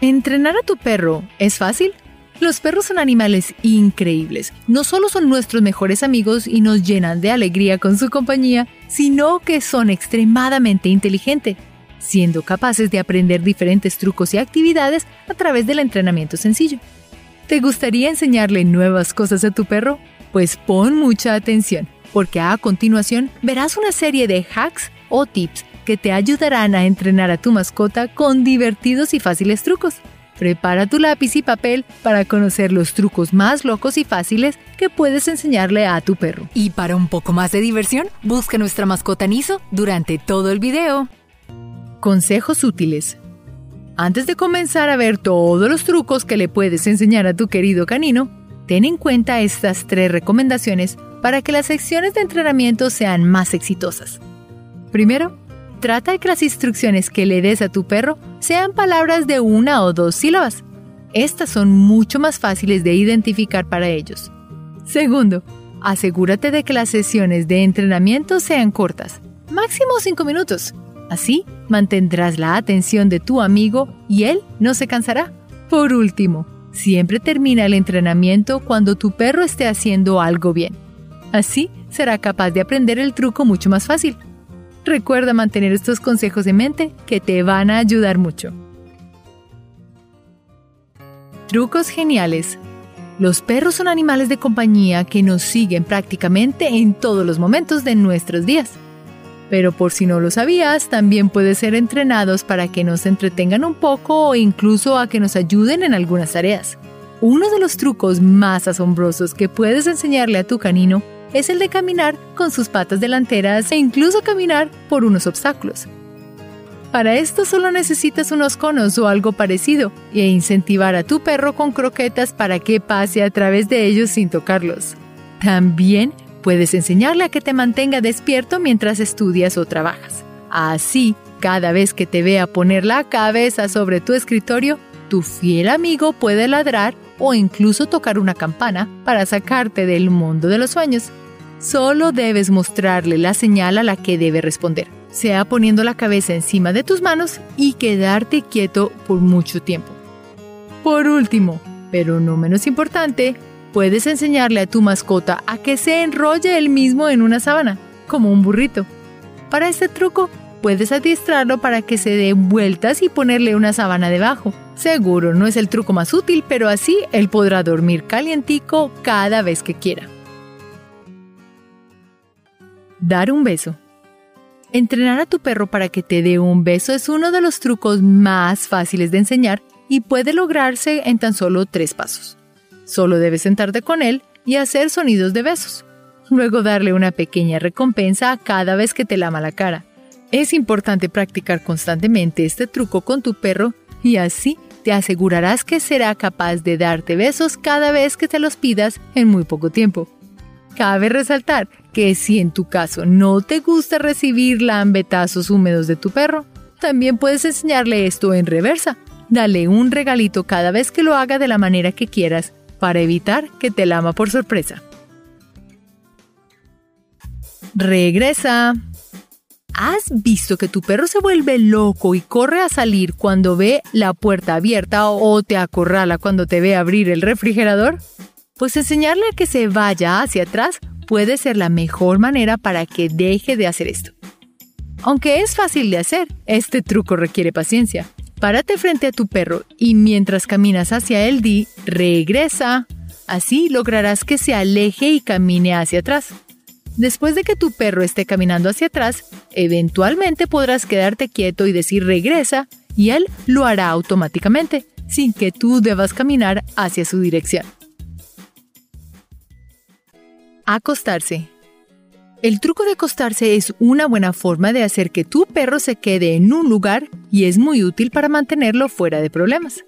¿Entrenar a tu perro es fácil? Los perros son animales increíbles. No solo son nuestros mejores amigos y nos llenan de alegría con su compañía, sino que son extremadamente inteligentes, siendo capaces de aprender diferentes trucos y actividades a través del entrenamiento sencillo. ¿Te gustaría enseñarle nuevas cosas a tu perro? Pues pon mucha atención, porque a continuación verás una serie de hacks o tips que te ayudarán a entrenar a tu mascota con divertidos y fáciles trucos. Prepara tu lápiz y papel para conocer los trucos más locos y fáciles que puedes enseñarle a tu perro. Y para un poco más de diversión, busca nuestra mascota Niso durante todo el video. Consejos útiles. Antes de comenzar a ver todos los trucos que le puedes enseñar a tu querido canino, ten en cuenta estas tres recomendaciones para que las secciones de entrenamiento sean más exitosas. Primero, Trata de que las instrucciones que le des a tu perro sean palabras de una o dos sílabas. Estas son mucho más fáciles de identificar para ellos. Segundo, asegúrate de que las sesiones de entrenamiento sean cortas, máximo 5 minutos. Así mantendrás la atención de tu amigo y él no se cansará. Por último, siempre termina el entrenamiento cuando tu perro esté haciendo algo bien. Así será capaz de aprender el truco mucho más fácil. Recuerda mantener estos consejos en mente que te van a ayudar mucho. Trucos geniales. Los perros son animales de compañía que nos siguen prácticamente en todos los momentos de nuestros días. Pero por si no lo sabías, también pueden ser entrenados para que nos entretengan un poco o incluso a que nos ayuden en algunas tareas. Uno de los trucos más asombrosos que puedes enseñarle a tu canino es el de caminar con sus patas delanteras e incluso caminar por unos obstáculos. Para esto solo necesitas unos conos o algo parecido e incentivar a tu perro con croquetas para que pase a través de ellos sin tocarlos. También puedes enseñarle a que te mantenga despierto mientras estudias o trabajas. Así, cada vez que te vea poner la cabeza sobre tu escritorio, tu fiel amigo puede ladrar o incluso tocar una campana para sacarte del mundo de los sueños. Solo debes mostrarle la señal a la que debe responder, sea poniendo la cabeza encima de tus manos y quedarte quieto por mucho tiempo. Por último, pero no menos importante, puedes enseñarle a tu mascota a que se enrolle él mismo en una sábana, como un burrito. Para este truco, puedes adiestrarlo para que se dé vueltas y ponerle una sábana debajo. Seguro no es el truco más útil, pero así él podrá dormir calientico cada vez que quiera. Dar un beso. Entrenar a tu perro para que te dé un beso es uno de los trucos más fáciles de enseñar y puede lograrse en tan solo tres pasos. Solo debes sentarte con él y hacer sonidos de besos. Luego darle una pequeña recompensa cada vez que te lama la cara. Es importante practicar constantemente este truco con tu perro y así te asegurarás que será capaz de darte besos cada vez que te los pidas en muy poco tiempo. Cabe resaltar que si en tu caso no te gusta recibir lambetazos húmedos de tu perro, también puedes enseñarle esto en reversa. Dale un regalito cada vez que lo haga de la manera que quieras para evitar que te lama por sorpresa. Regresa. ¿Has visto que tu perro se vuelve loco y corre a salir cuando ve la puerta abierta o te acorrala cuando te ve abrir el refrigerador? Pues enseñarle a que se vaya hacia atrás puede ser la mejor manera para que deje de hacer esto. Aunque es fácil de hacer, este truco requiere paciencia. Párate frente a tu perro y mientras caminas hacia él di regresa. Así lograrás que se aleje y camine hacia atrás. Después de que tu perro esté caminando hacia atrás, eventualmente podrás quedarte quieto y decir regresa y él lo hará automáticamente, sin que tú debas caminar hacia su dirección. Acostarse. El truco de acostarse es una buena forma de hacer que tu perro se quede en un lugar y es muy útil para mantenerlo fuera de problemas.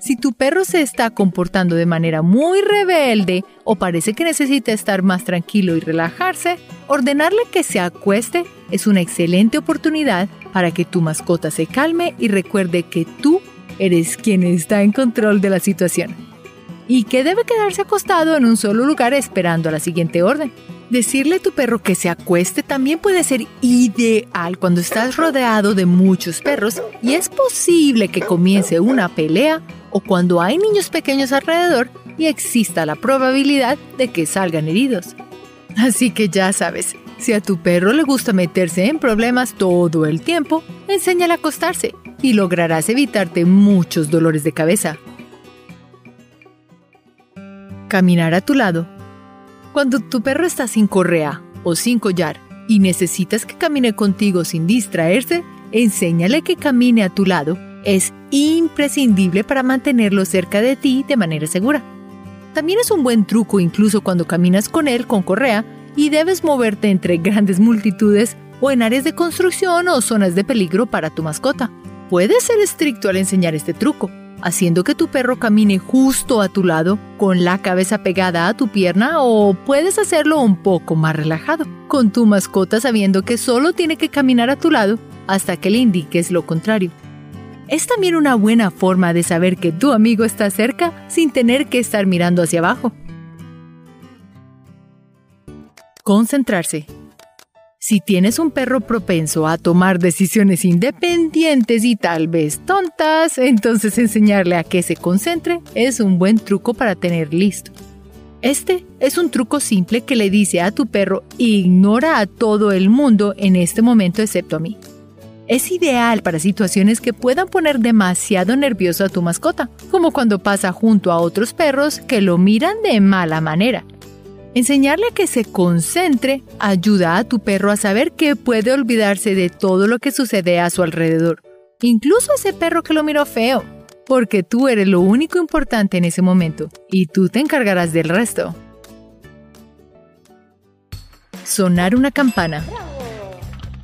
Si tu perro se está comportando de manera muy rebelde o parece que necesita estar más tranquilo y relajarse, ordenarle que se acueste es una excelente oportunidad para que tu mascota se calme y recuerde que tú eres quien está en control de la situación y que debe quedarse acostado en un solo lugar esperando la siguiente orden. Decirle a tu perro que se acueste también puede ser ideal cuando estás rodeado de muchos perros y es posible que comience una pelea o cuando hay niños pequeños alrededor y exista la probabilidad de que salgan heridos. Así que ya sabes, si a tu perro le gusta meterse en problemas todo el tiempo, enséñale a acostarse y lograrás evitarte muchos dolores de cabeza. Caminar a tu lado cuando tu perro está sin correa o sin collar y necesitas que camine contigo sin distraerse, enséñale que camine a tu lado. Es imprescindible para mantenerlo cerca de ti de manera segura. También es un buen truco incluso cuando caminas con él con correa y debes moverte entre grandes multitudes o en áreas de construcción o zonas de peligro para tu mascota. Puedes ser estricto al enseñar este truco, haciendo que tu perro camine justo a tu lado con la cabeza pegada a tu pierna o puedes hacerlo un poco más relajado, con tu mascota sabiendo que solo tiene que caminar a tu lado hasta que le indiques lo contrario. Es también una buena forma de saber que tu amigo está cerca sin tener que estar mirando hacia abajo. Concentrarse. Si tienes un perro propenso a tomar decisiones independientes y tal vez tontas, entonces enseñarle a que se concentre es un buen truco para tener listo. Este es un truco simple que le dice a tu perro ignora a todo el mundo en este momento excepto a mí. Es ideal para situaciones que puedan poner demasiado nervioso a tu mascota, como cuando pasa junto a otros perros que lo miran de mala manera Enseñarle a que se concentre ayuda a tu perro a saber que puede olvidarse de todo lo que sucede a su alrededor, incluso ese perro que lo miró feo, porque tú eres lo único importante en ese momento y tú te encargarás del resto. Sonar una campana.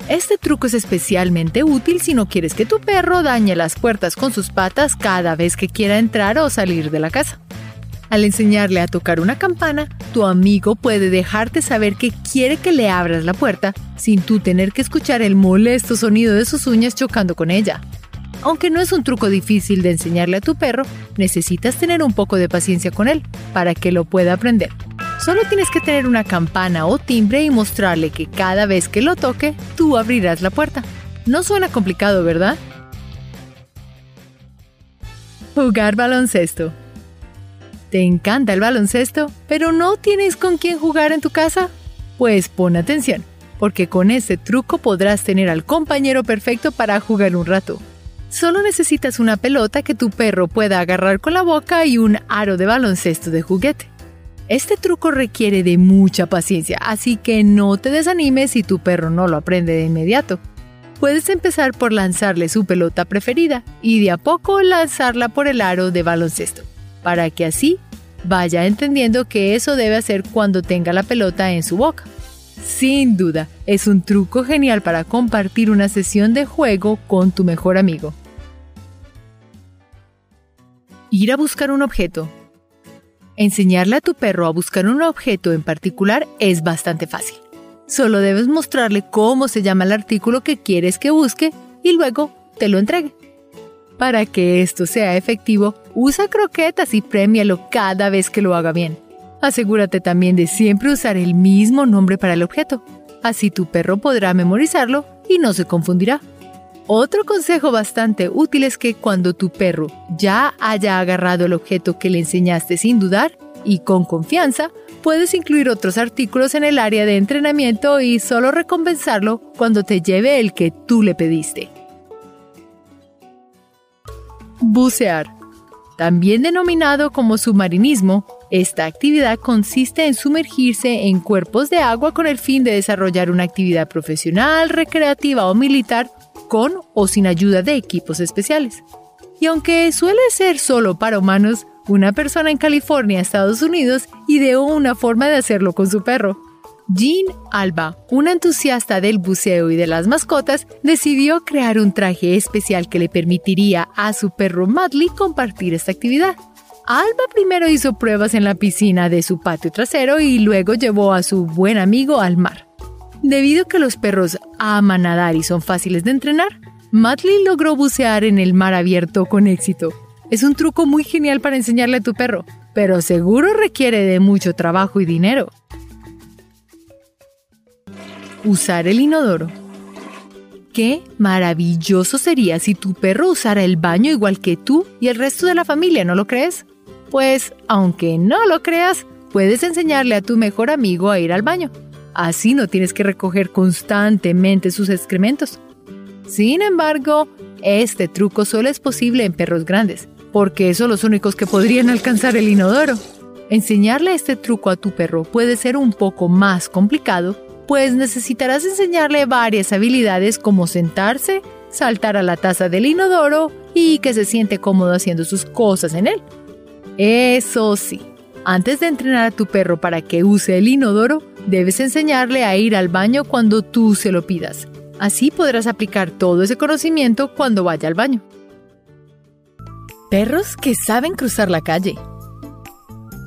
Este truco es especialmente útil si no quieres que tu perro dañe las puertas con sus patas cada vez que quiera entrar o salir de la casa. Al enseñarle a tocar una campana, tu amigo puede dejarte saber que quiere que le abras la puerta sin tú tener que escuchar el molesto sonido de sus uñas chocando con ella. Aunque no es un truco difícil de enseñarle a tu perro, necesitas tener un poco de paciencia con él para que lo pueda aprender. Solo tienes que tener una campana o timbre y mostrarle que cada vez que lo toque, tú abrirás la puerta. No suena complicado, ¿verdad? Jugar baloncesto. ¿Te encanta el baloncesto, pero no tienes con quién jugar en tu casa? Pues pon atención, porque con este truco podrás tener al compañero perfecto para jugar un rato. Solo necesitas una pelota que tu perro pueda agarrar con la boca y un aro de baloncesto de juguete. Este truco requiere de mucha paciencia, así que no te desanimes si tu perro no lo aprende de inmediato. Puedes empezar por lanzarle su pelota preferida y de a poco lanzarla por el aro de baloncesto para que así vaya entendiendo que eso debe hacer cuando tenga la pelota en su boca. Sin duda, es un truco genial para compartir una sesión de juego con tu mejor amigo. Ir a buscar un objeto. Enseñarle a tu perro a buscar un objeto en particular es bastante fácil. Solo debes mostrarle cómo se llama el artículo que quieres que busque y luego te lo entregue. Para que esto sea efectivo, usa croquetas y premialo cada vez que lo haga bien. Asegúrate también de siempre usar el mismo nombre para el objeto. Así tu perro podrá memorizarlo y no se confundirá. Otro consejo bastante útil es que cuando tu perro ya haya agarrado el objeto que le enseñaste sin dudar y con confianza, puedes incluir otros artículos en el área de entrenamiento y solo recompensarlo cuando te lleve el que tú le pediste. Bucear. También denominado como submarinismo, esta actividad consiste en sumergirse en cuerpos de agua con el fin de desarrollar una actividad profesional, recreativa o militar con o sin ayuda de equipos especiales. Y aunque suele ser solo para humanos, una persona en California, Estados Unidos, ideó una forma de hacerlo con su perro. Jean Alba, una entusiasta del buceo y de las mascotas, decidió crear un traje especial que le permitiría a su perro Madley compartir esta actividad. Alba primero hizo pruebas en la piscina de su patio trasero y luego llevó a su buen amigo al mar. Debido a que los perros aman nadar y son fáciles de entrenar, Madley logró bucear en el mar abierto con éxito. Es un truco muy genial para enseñarle a tu perro, pero seguro requiere de mucho trabajo y dinero. Usar el inodoro. Qué maravilloso sería si tu perro usara el baño igual que tú y el resto de la familia, ¿no lo crees? Pues, aunque no lo creas, puedes enseñarle a tu mejor amigo a ir al baño. Así no tienes que recoger constantemente sus excrementos. Sin embargo, este truco solo es posible en perros grandes, porque son los únicos que podrían alcanzar el inodoro. Enseñarle este truco a tu perro puede ser un poco más complicado, pues necesitarás enseñarle varias habilidades como sentarse, saltar a la taza del inodoro y que se siente cómodo haciendo sus cosas en él. Eso sí, antes de entrenar a tu perro para que use el inodoro, debes enseñarle a ir al baño cuando tú se lo pidas. Así podrás aplicar todo ese conocimiento cuando vaya al baño. Perros que saben cruzar la calle.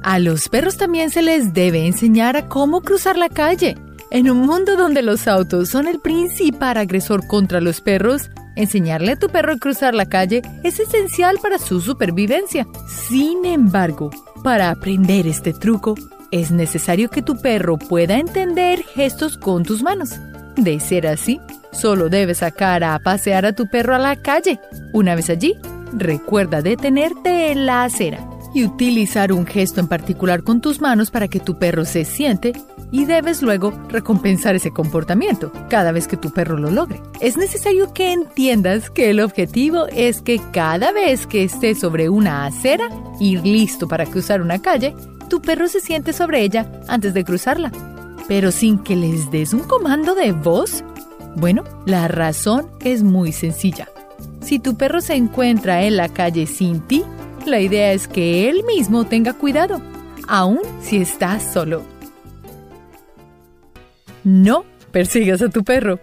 A los perros también se les debe enseñar a cómo cruzar la calle. En un mundo donde los autos son el principal agresor contra los perros, enseñarle a tu perro a cruzar la calle es esencial para su supervivencia. Sin embargo, para aprender este truco, es necesario que tu perro pueda entender gestos con tus manos. De ser así, solo debes sacar a pasear a tu perro a la calle. Una vez allí, recuerda detenerte en la acera y utilizar un gesto en particular con tus manos para que tu perro se siente y debes luego recompensar ese comportamiento cada vez que tu perro lo logre. Es necesario que entiendas que el objetivo es que cada vez que estés sobre una acera y listo para cruzar una calle, tu perro se siente sobre ella antes de cruzarla. Pero sin que les des un comando de voz. Bueno, la razón es muy sencilla. Si tu perro se encuentra en la calle sin ti, la idea es que él mismo tenga cuidado, aun si estás solo. No persigas a tu perro.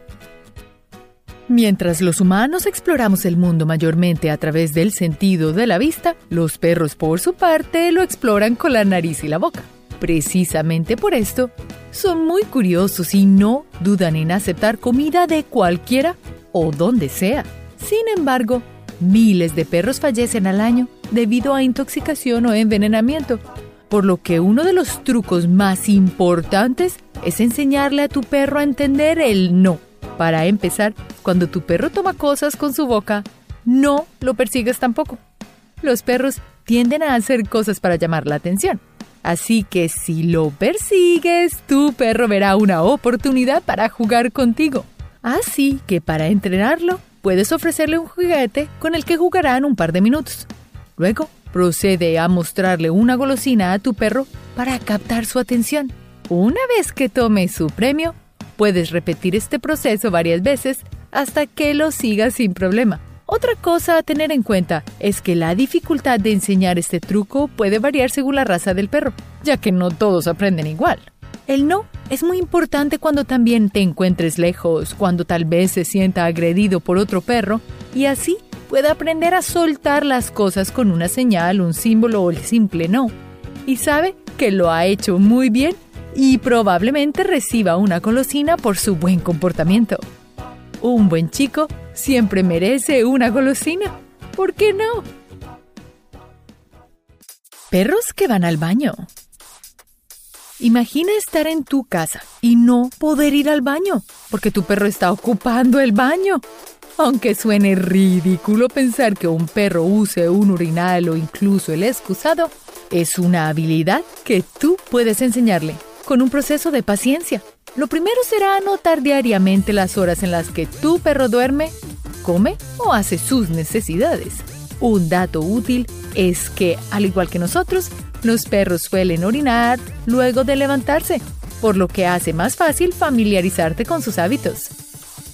Mientras los humanos exploramos el mundo mayormente a través del sentido de la vista, los perros por su parte lo exploran con la nariz y la boca. Precisamente por esto, son muy curiosos y no dudan en aceptar comida de cualquiera o donde sea. Sin embargo, miles de perros fallecen al año debido a intoxicación o envenenamiento, por lo que uno de los trucos más importantes es enseñarle a tu perro a entender el no. Para empezar, cuando tu perro toma cosas con su boca, no lo persigues tampoco. Los perros tienden a hacer cosas para llamar la atención. Así que si lo persigues, tu perro verá una oportunidad para jugar contigo. Así que para entrenarlo, puedes ofrecerle un juguete con el que jugarán un par de minutos. Luego, procede a mostrarle una golosina a tu perro para captar su atención. Una vez que tome su premio, puedes repetir este proceso varias veces hasta que lo siga sin problema. Otra cosa a tener en cuenta es que la dificultad de enseñar este truco puede variar según la raza del perro, ya que no todos aprenden igual. El no es muy importante cuando también te encuentres lejos, cuando tal vez se sienta agredido por otro perro, y así puede aprender a soltar las cosas con una señal, un símbolo o el simple no. Y sabe que lo ha hecho muy bien y probablemente reciba una golosina por su buen comportamiento. Un buen chico siempre merece una golosina. ¿Por qué no? Perros que van al baño. Imagina estar en tu casa y no poder ir al baño porque tu perro está ocupando el baño. Aunque suene ridículo pensar que un perro use un urinal o incluso el excusado, es una habilidad que tú puedes enseñarle con un proceso de paciencia. Lo primero será anotar diariamente las horas en las que tu perro duerme, come o hace sus necesidades. Un dato útil es que, al igual que nosotros, los perros suelen orinar luego de levantarse, por lo que hace más fácil familiarizarte con sus hábitos.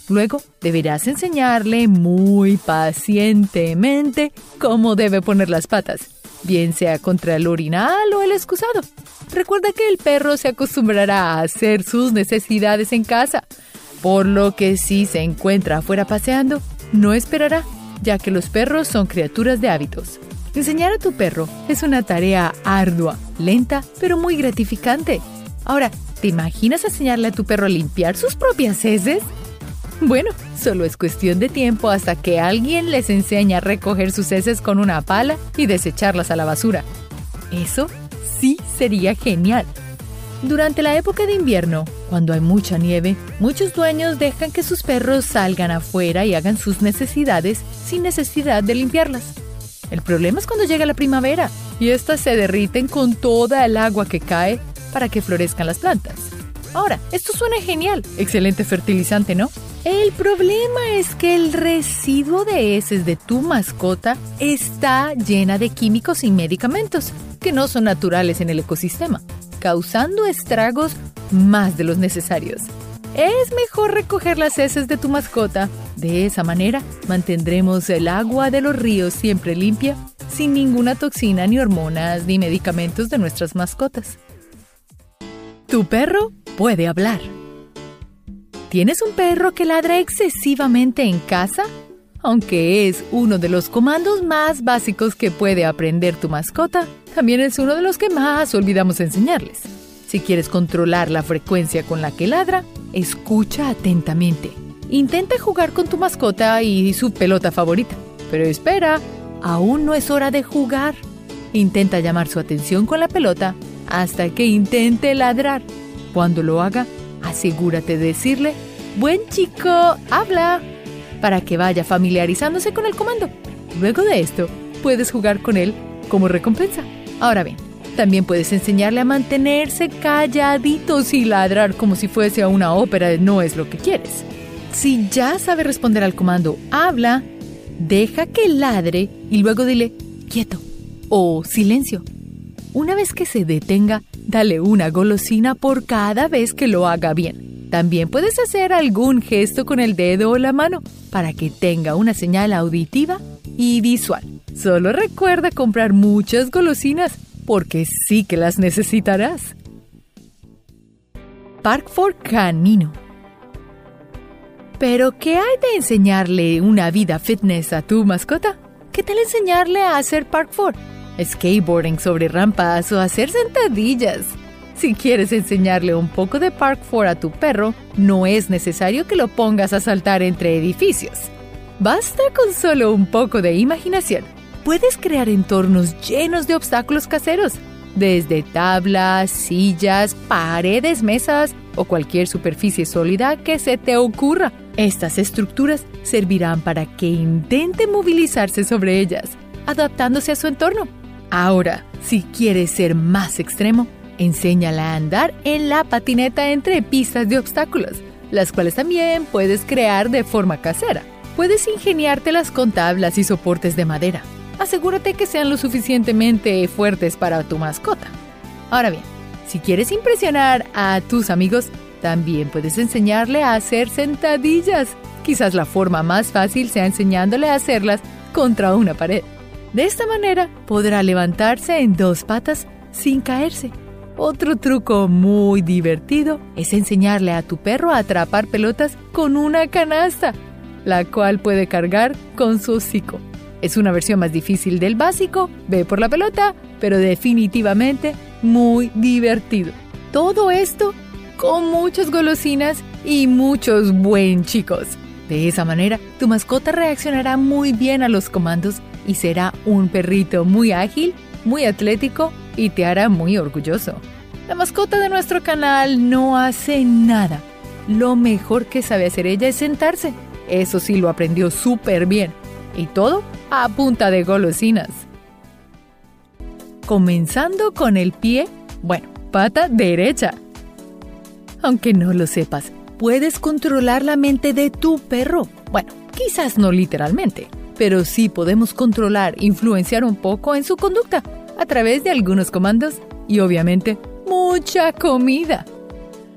Luego deberás enseñarle muy pacientemente cómo debe poner las patas, bien sea contra el orinal o el excusado. Recuerda que el perro se acostumbrará a hacer sus necesidades en casa, por lo que si se encuentra afuera paseando, no esperará, ya que los perros son criaturas de hábitos. Enseñar a tu perro es una tarea ardua, lenta, pero muy gratificante. Ahora, ¿te imaginas enseñarle a tu perro a limpiar sus propias heces? Bueno, solo es cuestión de tiempo hasta que alguien les enseñe a recoger sus heces con una pala y desecharlas a la basura. Eso sí sería genial. Durante la época de invierno, Cuando hay mucha nieve, muchos dueños dejan que sus perros salgan afuera y hagan sus necesidades sin necesidad de limpiarlas. El problema es cuando llega la primavera y éstas se derriten con toda el agua que cae para que florezcan las plantas. Ahora, esto suena genial, excelente fertilizante, ¿no? El problema es que el residuo de heces de tu mascota está llena de químicos y medicamentos que no son naturales en el ecosistema, causando estragos más de los necesarios. Es mejor recoger las heces de tu mascota. De esa manera mantendremos el agua de los ríos siempre limpia, sin ninguna toxina ni hormonas ni medicamentos de nuestras mascotas. Tu perro puede hablar. ¿Tienes un perro que ladra excesivamente en casa? Aunque es uno de los comandos más básicos que puede aprender tu mascota, también es uno de los que más olvidamos enseñarles. Si quieres controlar la frecuencia con la que ladra, escucha atentamente. Intenta jugar con tu mascota y su pelota favorita. Pero espera, aún no es hora de jugar. Intenta llamar su atención con la pelota hasta que intente ladrar. Cuando lo haga, asegúrate de decirle, buen chico, habla, para que vaya familiarizándose con el comando. Luego de esto, puedes jugar con él como recompensa. Ahora bien, también puedes enseñarle a mantenerse calladitos y ladrar como si fuese a una ópera no es lo que quieres. Si ya sabe responder al comando habla, deja que ladre y luego dile quieto o silencio. Una vez que se detenga, dale una golosina por cada vez que lo haga bien. También puedes hacer algún gesto con el dedo o la mano para que tenga una señal auditiva y visual. Solo recuerda comprar muchas golosinas porque sí que las necesitarás. Park for Canino. Pero, ¿qué hay de enseñarle una vida fitness a tu mascota? ¿Qué tal enseñarle a hacer Park for? Skateboarding sobre rampas o hacer sentadillas. Si quieres enseñarle un poco de Park for a tu perro, no es necesario que lo pongas a saltar entre edificios. Basta con solo un poco de imaginación puedes crear entornos llenos de obstáculos caseros, desde tablas, sillas, paredes, mesas o cualquier superficie sólida que se te ocurra. Estas estructuras servirán para que intente movilizarse sobre ellas, adaptándose a su entorno. Ahora, si quieres ser más extremo, enséñala a andar en la patineta entre pistas de obstáculos, las cuales también puedes crear de forma casera. Puedes ingeniártelas con tablas y soportes de madera, asegúrate que sean lo suficientemente fuertes para tu mascota. Ahora bien, si quieres impresionar a tus amigos, también puedes enseñarle a hacer sentadillas. Quizás la forma más fácil sea enseñándole a hacerlas contra una pared. De esta manera podrá levantarse en dos patas sin caerse. Otro truco muy divertido es enseñarle a tu perro a atrapar pelotas con una canasta, la cual puede cargar con su hocico. Es una versión más difícil del básico, ve por la pelota, pero definitivamente muy divertido. Todo esto con muchas golosinas y muchos buen chicos. De esa manera, tu mascota reaccionará muy bien a los comandos y será un perrito muy ágil, muy atlético y te hará muy orgulloso. La mascota de nuestro canal no hace nada. Lo mejor que sabe hacer ella es sentarse. Eso sí lo aprendió súper bien. Y todo a punta de golosinas. Comenzando con el pie, bueno, pata derecha. Aunque no lo sepas, puedes controlar la mente de tu perro. Bueno, quizás no literalmente, pero sí podemos controlar, influenciar un poco en su conducta a través de algunos comandos y obviamente mucha comida.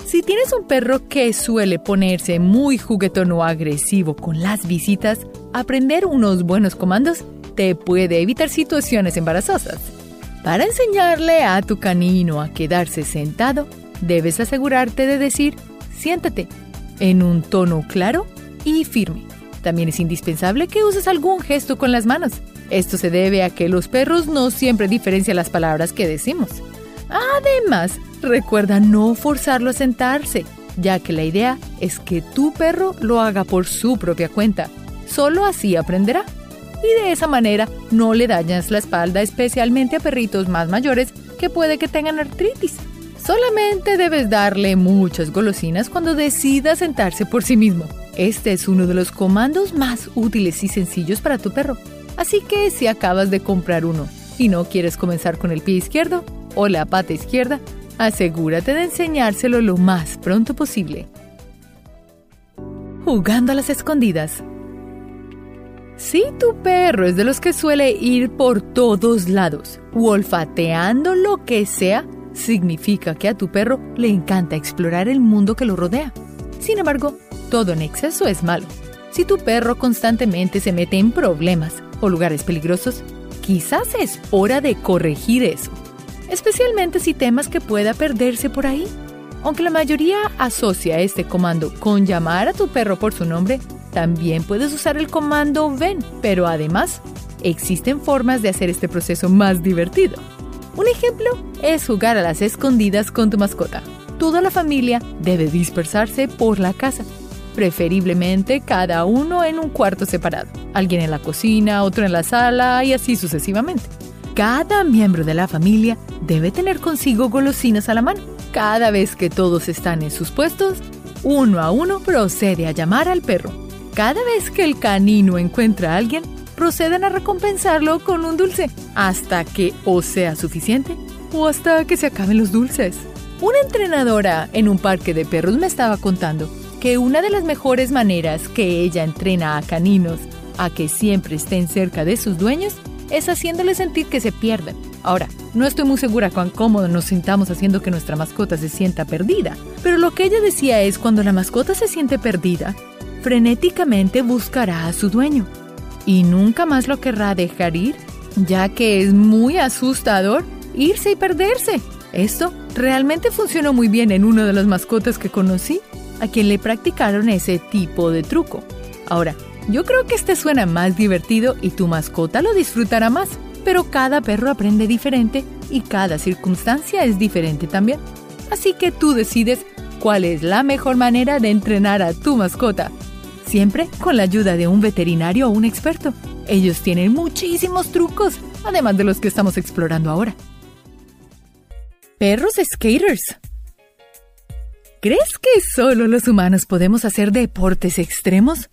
Si tienes un perro que suele ponerse muy juguetón o agresivo con las visitas, aprender unos buenos comandos te puede evitar situaciones embarazosas. Para enseñarle a tu canino a quedarse sentado, debes asegurarte de decir siéntate en un tono claro y firme. También es indispensable que uses algún gesto con las manos. Esto se debe a que los perros no siempre diferencian las palabras que decimos. Además, Recuerda no forzarlo a sentarse, ya que la idea es que tu perro lo haga por su propia cuenta. Solo así aprenderá. Y de esa manera no le dañas la espalda especialmente a perritos más mayores que puede que tengan artritis. Solamente debes darle muchas golosinas cuando decida sentarse por sí mismo. Este es uno de los comandos más útiles y sencillos para tu perro. Así que si acabas de comprar uno y no quieres comenzar con el pie izquierdo o la pata izquierda, asegúrate de enseñárselo lo más pronto posible. Jugando a las escondidas. Si tu perro es de los que suele ir por todos lados, olfateando lo que sea, significa que a tu perro le encanta explorar el mundo que lo rodea. Sin embargo, todo en exceso es malo. Si tu perro constantemente se mete en problemas o lugares peligrosos, quizás es hora de corregir eso, especialmente si temas que pueda perderse por ahí. Aunque la mayoría asocia este comando con llamar a tu perro por su nombre, también puedes usar el comando ven, pero además existen formas de hacer este proceso más divertido. Un ejemplo es jugar a las escondidas con tu mascota. Toda la familia debe dispersarse por la casa, preferiblemente cada uno en un cuarto separado, alguien en la cocina, otro en la sala y así sucesivamente. Cada miembro de la familia debe tener consigo golosinas a la mano. Cada vez que todos están en sus puestos, uno a uno procede a llamar al perro cada vez que el canino encuentra a alguien, proceden a recompensarlo con un dulce, hasta que o sea suficiente o hasta que se acaben los dulces. Una entrenadora en un parque de perros me estaba contando que una de las mejores maneras que ella entrena a caninos a que siempre estén cerca de sus dueños es haciéndoles sentir que se pierden. Ahora, no estoy muy segura cuán cómodo nos sintamos haciendo que nuestra mascota se sienta perdida, pero lo que ella decía es cuando la mascota se siente perdida, frenéticamente buscará a su dueño y nunca más lo querrá dejar ir, ya que es muy asustador irse y perderse. Esto realmente funcionó muy bien en uno de las mascotas que conocí, a quien le practicaron ese tipo de truco. Ahora, yo creo que este suena más divertido y tu mascota lo disfrutará más, pero cada perro aprende diferente y cada circunstancia es diferente también. Así que tú decides cuál es la mejor manera de entrenar a tu mascota siempre con la ayuda de un veterinario o un experto. Ellos tienen muchísimos trucos, además de los que estamos explorando ahora. Perros skaters. ¿Crees que solo los humanos podemos hacer deportes extremos?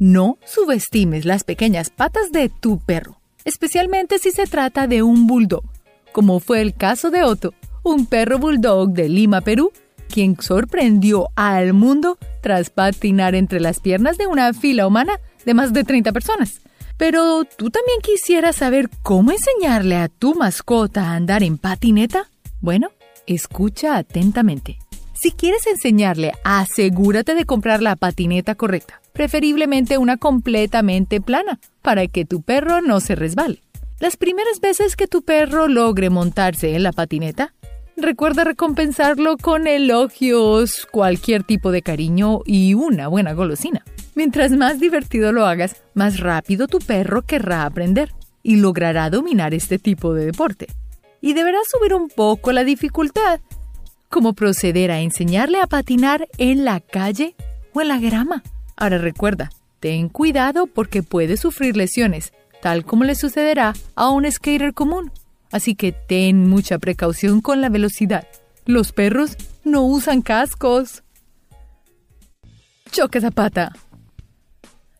No subestimes las pequeñas patas de tu perro, especialmente si se trata de un bulldog, como fue el caso de Otto, un perro bulldog de Lima, Perú, quien sorprendió al mundo tras patinar entre las piernas de una fila humana de más de 30 personas. Pero tú también quisieras saber cómo enseñarle a tu mascota a andar en patineta? Bueno, escucha atentamente. Si quieres enseñarle, asegúrate de comprar la patineta correcta, preferiblemente una completamente plana, para que tu perro no se resbale. Las primeras veces que tu perro logre montarse en la patineta, Recuerda recompensarlo con elogios, cualquier tipo de cariño y una buena golosina. Mientras más divertido lo hagas, más rápido tu perro querrá aprender y logrará dominar este tipo de deporte. Y deberás subir un poco la dificultad, como proceder a enseñarle a patinar en la calle o en la grama. Ahora recuerda, ten cuidado porque puede sufrir lesiones, tal como le sucederá a un skater común así que ten mucha precaución con la velocidad. Los perros no usan cascos. Choque pata.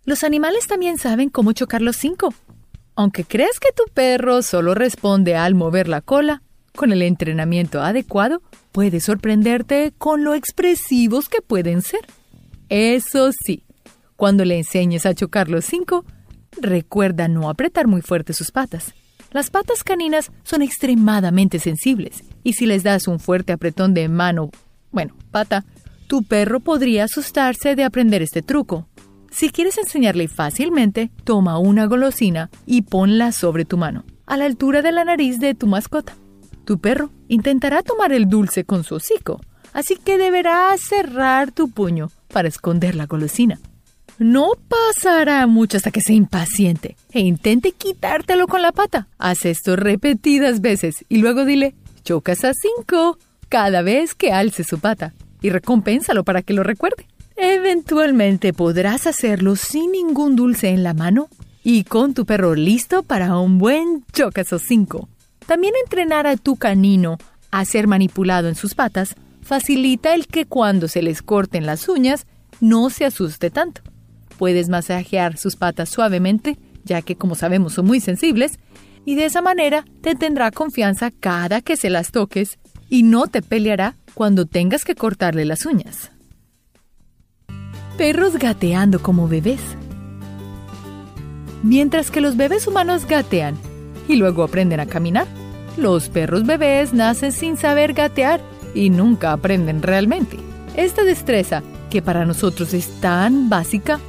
Los animales también saben cómo chocar los cinco. Aunque crees que tu perro solo responde al mover la cola, con el entrenamiento adecuado, puede sorprenderte con lo expresivos que pueden ser. Eso sí, cuando le enseñes a chocar los cinco, recuerda no apretar muy fuerte sus patas. Las patas caninas son extremadamente sensibles y si les das un fuerte apretón de mano, bueno, pata, tu perro podría asustarse de aprender este truco. Si quieres enseñarle fácilmente, toma una golosina y ponla sobre tu mano, a la altura de la nariz de tu mascota. Tu perro intentará tomar el dulce con su hocico, así que deberás cerrar tu puño para esconder la golosina. No pasará mucho hasta que sea impaciente e intente quitártelo con la pata. Haz esto repetidas veces y luego dile, chocas a cinco cada vez que alce su pata y recompénsalo para que lo recuerde. Eventualmente podrás hacerlo sin ningún dulce en la mano y con tu perro listo para un buen chocas o cinco. También entrenar a tu canino a ser manipulado en sus patas, facilita el que cuando se les corten las uñas no se asuste tanto. Puedes masajear sus patas suavemente, ya que como sabemos son muy sensibles, y de esa manera te tendrá confianza cada que se las toques y no te peleará cuando tengas que cortarle las uñas. Perros gateando como bebés. Mientras que los bebés humanos gatean y luego aprenden a caminar, los perros bebés nacen sin saber gatear y nunca aprenden realmente. Esta destreza, que para nosotros es tan básica,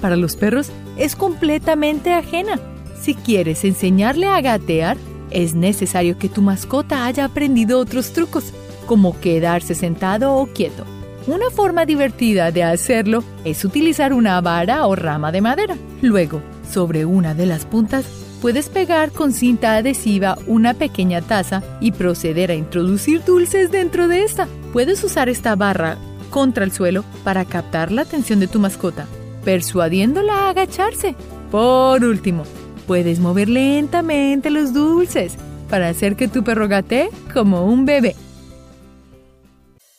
para los perros es completamente ajena. Si quieres enseñarle a gatear, es necesario que tu mascota haya aprendido otros trucos, como quedarse sentado o quieto. Una forma divertida de hacerlo es utilizar una vara o rama de madera. Luego, sobre una de las puntas, puedes pegar con cinta adhesiva una pequeña taza y proceder a introducir dulces dentro de esta. Puedes usar esta barra contra el suelo para captar la atención de tu mascota, persuadiéndola a agacharse. Por último, puedes mover lentamente los dulces para hacer que tu perro gatee como un bebé.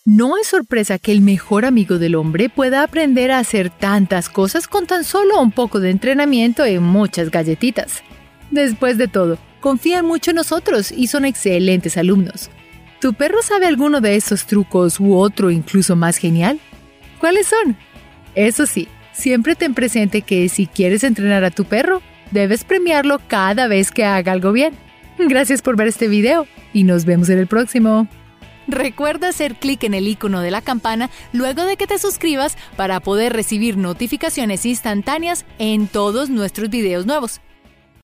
No es sorpresa que el mejor amigo del hombre pueda aprender a hacer tantas cosas con tan solo un poco de entrenamiento y muchas galletitas. Después de todo, confían mucho en nosotros y son excelentes alumnos. ¿Tu perro sabe alguno de esos trucos u otro incluso más genial? ¿Cuáles son? Eso sí, siempre ten presente que si quieres entrenar a tu perro, debes premiarlo cada vez que haga algo bien. Gracias por ver este video y nos vemos en el próximo. Recuerda hacer clic en el icono de la campana luego de que te suscribas para poder recibir notificaciones instantáneas en todos nuestros videos nuevos.